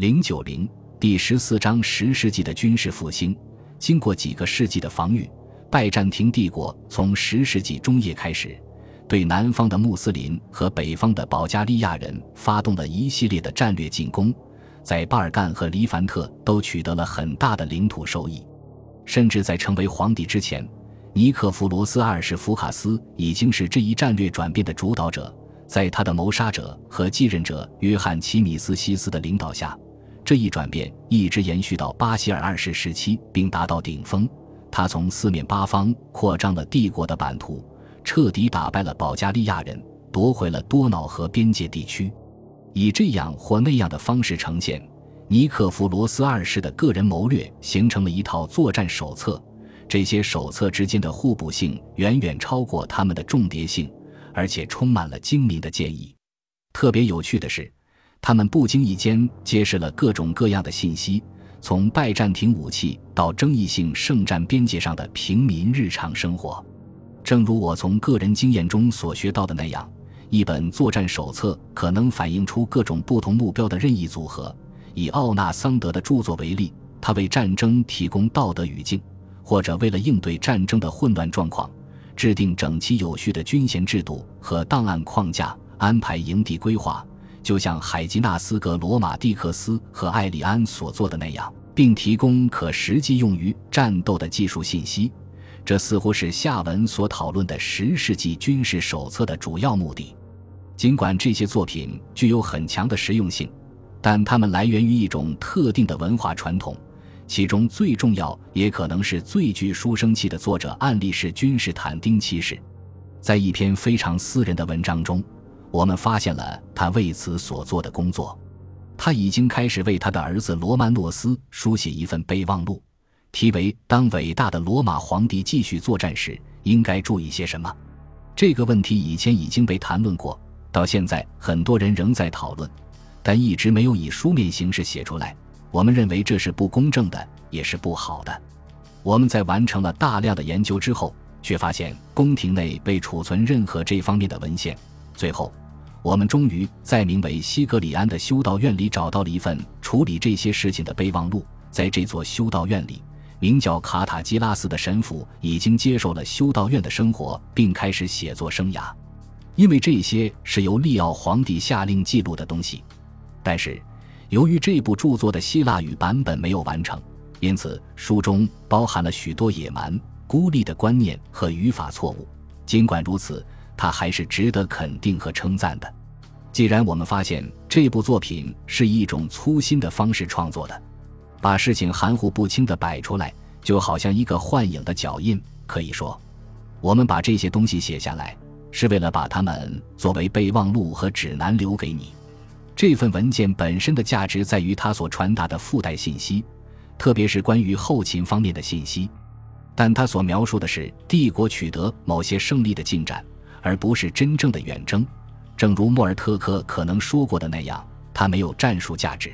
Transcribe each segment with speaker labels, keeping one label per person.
Speaker 1: 零九零第十四章十世纪的军事复兴。经过几个世纪的防御，拜占庭帝国从十世纪中叶开始，对南方的穆斯林和北方的保加利亚人发动了一系列的战略进攻，在巴尔干和黎凡特都取得了很大的领土收益。甚至在成为皇帝之前，尼克弗罗斯二世福卡斯已经是这一战略转变的主导者。在他的谋杀者和继任者约翰齐米斯西斯的领导下。这一转变一直延续到巴希尔二世时期，并达到顶峰。他从四面八方扩张了帝国的版图，彻底打败了保加利亚人，夺回了多瑙河边界地区。以这样或那样的方式呈现，尼克弗罗斯二世的个人谋略形成了一套作战手册。这些手册之间的互补性远远超过他们的重叠性，而且充满了精明的建议。特别有趣的是。他们不经意间揭示了各种各样的信息，从拜占庭武器到争议性圣战边界上的平民日常生活。正如我从个人经验中所学到的那样，一本作战手册可能反映出各种不同目标的任意组合。以奥纳桑德的著作为例，他为战争提供道德语境，或者为了应对战争的混乱状况，制定整齐有序的军衔制度和档案框架，安排营地规划。就像海吉纳斯·格罗马蒂克斯和艾里安所做的那样，并提供可实际用于战斗的技术信息，这似乎是下文所讨论的十世纪军事手册的主要目的。尽管这些作品具有很强的实用性，但它们来源于一种特定的文化传统，其中最重要也可能是最具书生气的作者案例是君士坦丁七世，在一篇非常私人的文章中。我们发现了他为此所做的工作。他已经开始为他的儿子罗曼诺斯书写一份备忘录，题为“当伟大的罗马皇帝继续作战时，应该注意些什么”。这个问题以前已经被谈论过，到现在很多人仍在讨论，但一直没有以书面形式写出来。我们认为这是不公正的，也是不好的。我们在完成了大量的研究之后，却发现宫廷内被储存任何这方面的文献。最后。我们终于在名为西格里安的修道院里找到了一份处理这些事情的备忘录。在这座修道院里，名叫卡塔基拉斯的神父已经接受了修道院的生活，并开始写作生涯。因为这些是由利奥皇帝下令记录的东西，但是由于这部著作的希腊语版本没有完成，因此书中包含了许多野蛮、孤立的观念和语法错误。尽管如此。他还是值得肯定和称赞的。既然我们发现这部作品是以一种粗心的方式创作的，把事情含糊不清地摆出来，就好像一个幻影的脚印。可以说，我们把这些东西写下来，是为了把它们作为备忘录和指南留给你。这份文件本身的价值在于它所传达的附带信息，特别是关于后勤方面的信息。但它所描述的是帝国取得某些胜利的进展。而不是真正的远征，正如莫尔特克可能说过的那样，它没有战术价值。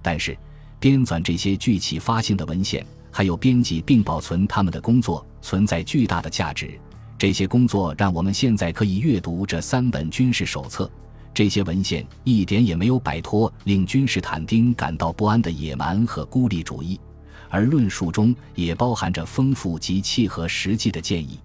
Speaker 1: 但是，编纂这些具启发性的文献，还有编辑并保存他们的工作，存在巨大的价值。这些工作让我们现在可以阅读这三本军事手册。这些文献一点也没有摆脱令君士坦丁感到不安的野蛮和孤立主义，而论述中也包含着丰富及契合实际的建议。